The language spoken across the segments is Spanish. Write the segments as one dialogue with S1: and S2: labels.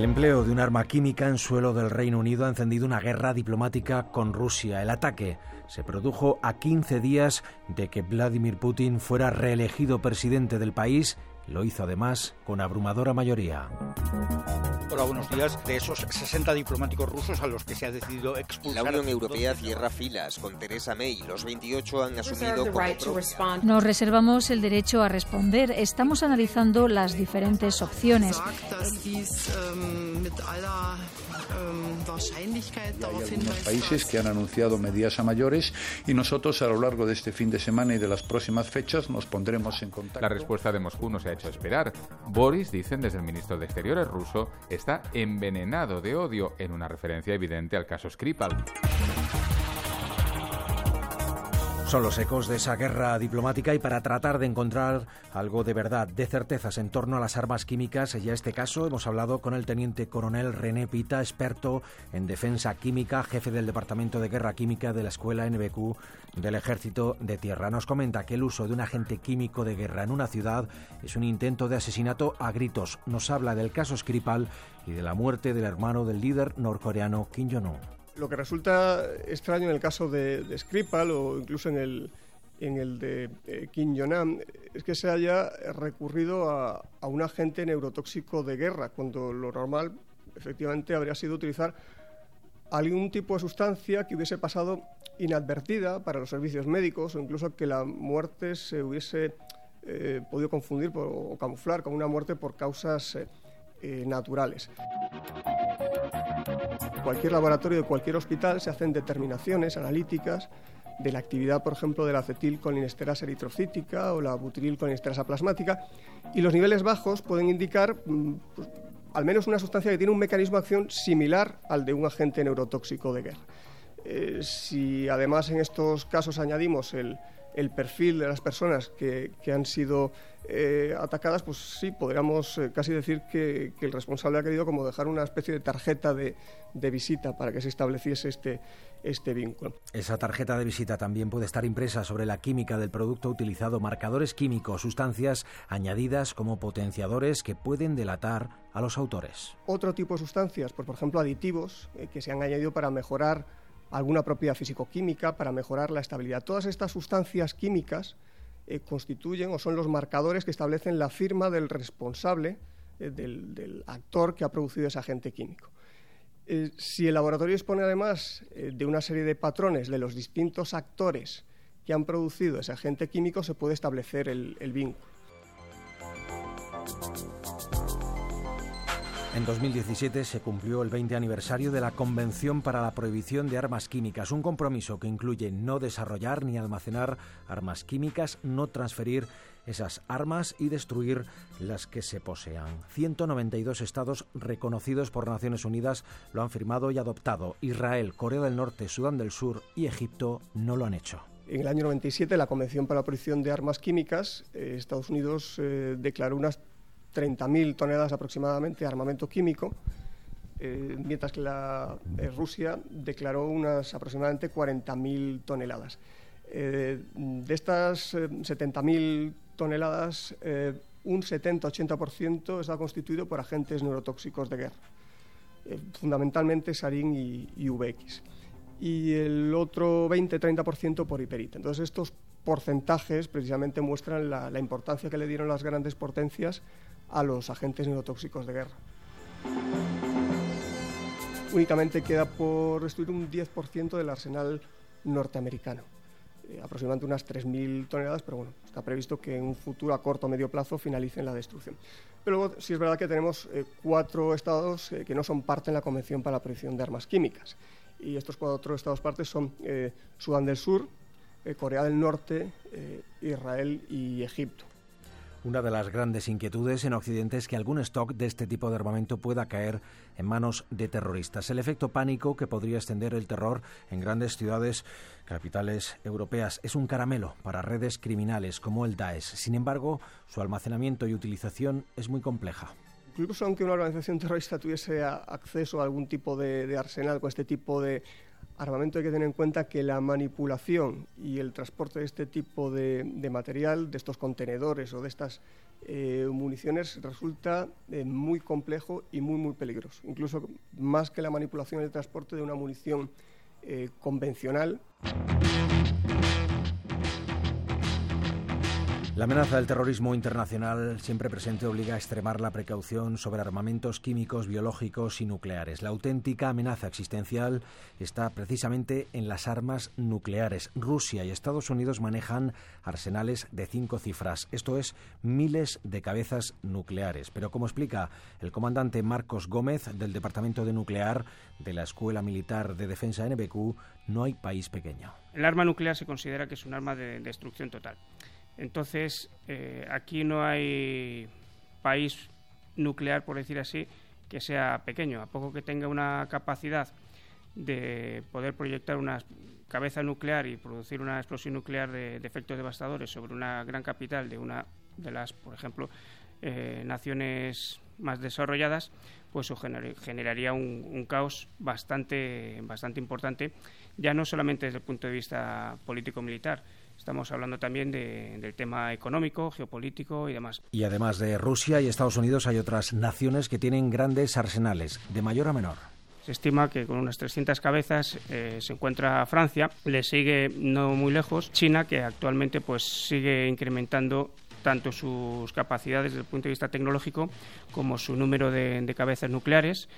S1: El empleo de un arma química en suelo del Reino Unido ha encendido una guerra diplomática con Rusia. El ataque se produjo a 15 días de que Vladimir Putin fuera reelegido presidente del país. Lo hizo además con abrumadora mayoría.
S2: Hola, buenos días. De esos 60 diplomáticos rusos a los que se ha decidido expulsar.
S3: La Unión Europea cierra filas con Teresa May. Los 28 han asumido como
S4: Nos reservamos el derecho a responder. Estamos analizando las diferentes opciones.
S5: Hay algunos países que han anunciado medidas a mayores y nosotros a lo largo de este fin de semana y de las próximas fechas nos pondremos en contacto.
S6: La respuesta de Moscú no se ha hecho esperar. Boris, dicen desde el ministro de Exteriores ruso, está envenenado de odio en una referencia evidente al caso Skripal.
S1: Son los ecos de esa guerra diplomática y para tratar de encontrar algo de verdad, de certezas en torno a las armas químicas, y este caso hemos hablado con el teniente coronel René Pita, experto en defensa química, jefe del Departamento de Guerra Química de la Escuela NBQ del Ejército de Tierra. Nos comenta que el uso de un agente químico de guerra en una ciudad es un intento de asesinato a gritos. Nos habla del caso Skripal y de la muerte del hermano del líder norcoreano Kim Jong-un.
S7: Lo que resulta extraño en el caso de, Skripal o incluso en el, en el de Kim Jong-un es que se haya recurrido a, un agente neurotóxico de guerra, cuando lo normal efectivamente habría sido utilizar algún tipo de sustancia que hubiese pasado inadvertida para los servicios médicos o incluso que la muerte se hubiese eh, podido confundir o camuflar como una muerte por causas eh, eh, naturales cualquier laboratorio de cualquier hospital se hacen determinaciones analíticas de la actividad, por ejemplo, de la acetilcolinesterasa eritrocítica o la butirilcolinesterasa plasmática, y los niveles bajos pueden indicar mm, pues, al menos una sustancia que tiene un mecanismo de acción similar al de un agente neurotóxico de guerra. Eh, si además en estos casos añadimos el, el perfil de las personas que, han sido eh, atacadas, pues sí, podríamos eh, casi decir que, el responsable ha querido como dejar una especie de tarjeta de, visita para que se estableciese este, este vínculo.
S1: Esa tarjeta de visita también puede estar impresa sobre la química del producto utilizado, marcadores químicos, sustancias añadidas como potenciadores que pueden delatar a los autores.
S7: Otro tipo de sustancias, pues, por ejemplo aditivos, eh, que se han añadido para mejorar alguna propiedad físico-química para mejorar la estabilidad. Todas estas sustancias químicas eh, constituyen o son los marcadores que establecen la firma del responsable, eh, del, actor que ha producido ese agente químico. Eh, si el laboratorio dispone además de una serie de patrones de los distintos actores que han producido ese agente químico, se puede establecer el vínculo.
S1: En 2017 se cumplió el 20 aniversario de la Convención para la Prohibición de Armas Químicas, un compromiso que incluye no desarrollar ni almacenar armas químicas, no transferir esas armas y destruir las que se posean. 192 estados reconocidos por Naciones Unidas lo han firmado y adoptado. Israel, Corea del Norte, Sudán del Sur y Egipto no lo han hecho.
S7: En el año 97, la Convención para la Prohibición de Armas Químicas, eh, Estados Unidos eh, declaró unas 30.000 toneladas aproximadamente de armamento químico, eh, mientras que la, eh, Rusia declaró unas aproximadamente 40.000 toneladas. Eh, de estas 70.000 toneladas, un 70-80% está constituido por agentes neurotóxicos de guerra, fundamentalmente sarín y, y, VX. Y el otro 20-30% por hiperita. Entonces, estos porcentajes precisamente muestran la, la importancia que le dieron las grandes potencias a los agentes neurotóxicos de guerra. Únicamente queda por destruir un 10% del arsenal norteamericano, eh, aproximadamente unas 3.000 toneladas, pero bueno, está previsto que en un futuro a corto o medio plazo finalicen la destrucción. Pero luego sí es verdad que tenemos eh, cuatro estados eh, que no son parte en la Convención para la Prohibición de Armas Químicas. Y estos cuatro estados partes son Sudán del Sur, Corea del Norte, Israel y Egipto.
S1: Una de las grandes inquietudes en Occidente es que algún stock de este tipo de armamento pueda caer en manos de terroristas. El efecto pánico que podría extender el terror en grandes ciudades capitales europeas es un caramelo para redes criminales como el Daesh. Sin embargo, su almacenamiento y utilización es muy compleja.
S7: Incluso aunque una organización terrorista tuviese acceso a algún tipo de, arsenal con este tipo de armamento hay que tener en cuenta que la manipulación y el transporte de este tipo de, material, de estos contenedores o de estas eh, municiones, resulta eh, muy complejo y muy, muy peligroso. Incluso más que la manipulación y el transporte de una munición eh, convencional.
S1: La amenaza del terrorismo internacional siempre presente obliga a extremar la precaución sobre armamentos químicos, biológicos y nucleares. La auténtica amenaza existencial está precisamente en las armas nucleares. Rusia y Estados Unidos manejan arsenales de cinco cifras, esto es, miles de cabezas nucleares. Pero como explica el comandante Marcos Gómez del Departamento de Nuclear de la Escuela Militar de Defensa NBQ, no hay país pequeño.
S8: El arma nuclear se considera que es un arma de destrucción total. Entonces, eh, aquí no hay país nuclear, por decir así, que sea pequeño. A poco que tenga una capacidad de poder proyectar una cabeza nuclear y producir una explosión nuclear de, efectos devastadores sobre una gran capital de una de las, por ejemplo, eh, naciones más desarrolladas, pues generaría un, un, caos bastante, bastante importante, ya no solamente desde el punto de vista político-militar, Estamos hablando también del tema económico, geopolítico y demás.
S1: Y además de Rusia y Estados Unidos hay otras naciones que tienen grandes arsenales, de mayor a menor.
S8: Se estima que con unas 300 cabezas eh, se encuentra Francia, le sigue no muy lejos China, que actualmente pues sigue incrementando tanto sus capacidades desde el punto de vista tecnológico como su número de, de cabezas nucleares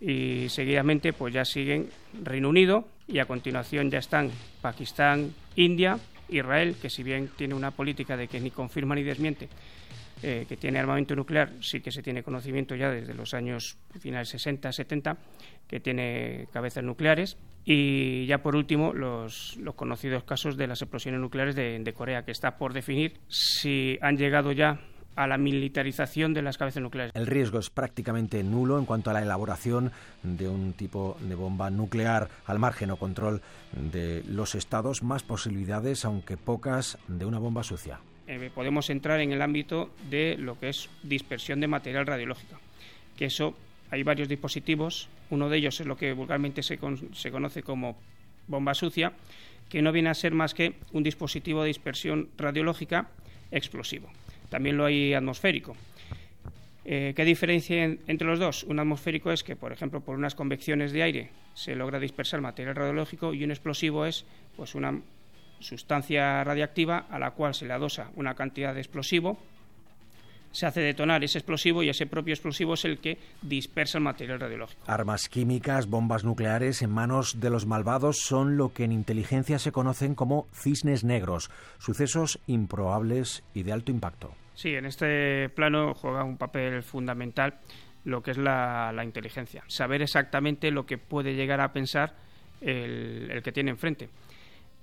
S8: y seguidamente pues ya siguen Reino Unido y a continuación ya están Pakistán, India Israel, que si bien tiene una política de que ni confirma ni desmiente eh, que tiene armamento nuclear, sí que se tiene conocimiento ya desde los años finales 60, 70, que tiene cabezas nucleares. Y ya por último, los, conocidos casos de las explosiones nucleares de Corea, que está por definir si han llegado ya a la militarización de las cabezas nucleares.
S1: El riesgo es prácticamente nulo en cuanto a la elaboración de un tipo de bomba nuclear al margen o control de los estados, más posibilidades, aunque pocas, de una bomba sucia.
S8: Eh, podemos entrar en el ámbito de lo que es dispersión de material radiológico, que eso hay varios dispositivos, uno de ellos es lo que vulgarmente se, se conoce como bomba sucia, que no viene a ser más que un dispositivo de dispersión radiológica explosivo también lo hay atmosférico. Eh, ¿Qué diferencia entre los dos? Un atmosférico es que, por ejemplo, por unas convecciones de aire se logra dispersar material radiológico y un explosivo es pues, una sustancia radiactiva a la cual se le adosa una cantidad de explosivo, se hace detonar ese explosivo y ese propio explosivo es el que dispersa el material radiológico.
S1: Armas químicas, bombas nucleares en manos de los malvados son lo que en inteligencia se conocen como cisnes negros, sucesos improbables y de alto impacto.
S8: Sí, en este plano juega un papel fundamental lo que es la, inteligencia, saber exactamente lo que puede llegar a pensar el, que tiene enfrente.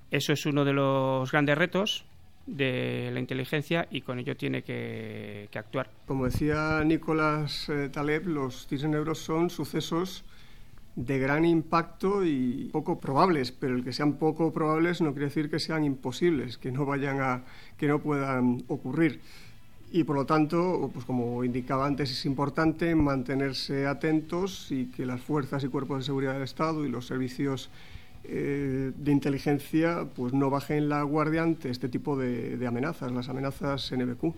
S8: Eso es uno de los grandes retos de la inteligencia y con ello tiene que, actuar.
S7: Como decía Nicolás eh, Taleb, los cisnes negros son sucesos de gran impacto y poco probables, pero el que sean poco probables no quiere decir que sean imposibles, que no vayan a que no puedan ocurrir y por lo tanto, pues como indicaba antes, es importante mantenerse atentos y que las fuerzas y cuerpos de seguridad del Estado y los servicios eh, de inteligencia pues no bajen la guardia ante este tipo de, amenazas, las amenazas NBQ.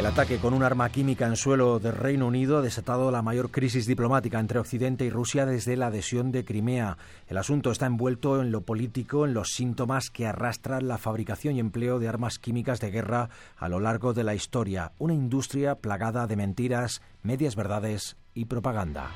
S1: El ataque con un arma química en suelo del Reino Unido ha desatado la mayor crisis diplomática entre Occidente y Rusia desde la adhesión de Crimea. El asunto está envuelto en lo político, en los síntomas que arrastran la fabricación y empleo de armas químicas de guerra a lo largo de la historia, una industria plagada de mentiras, medias verdades y propaganda.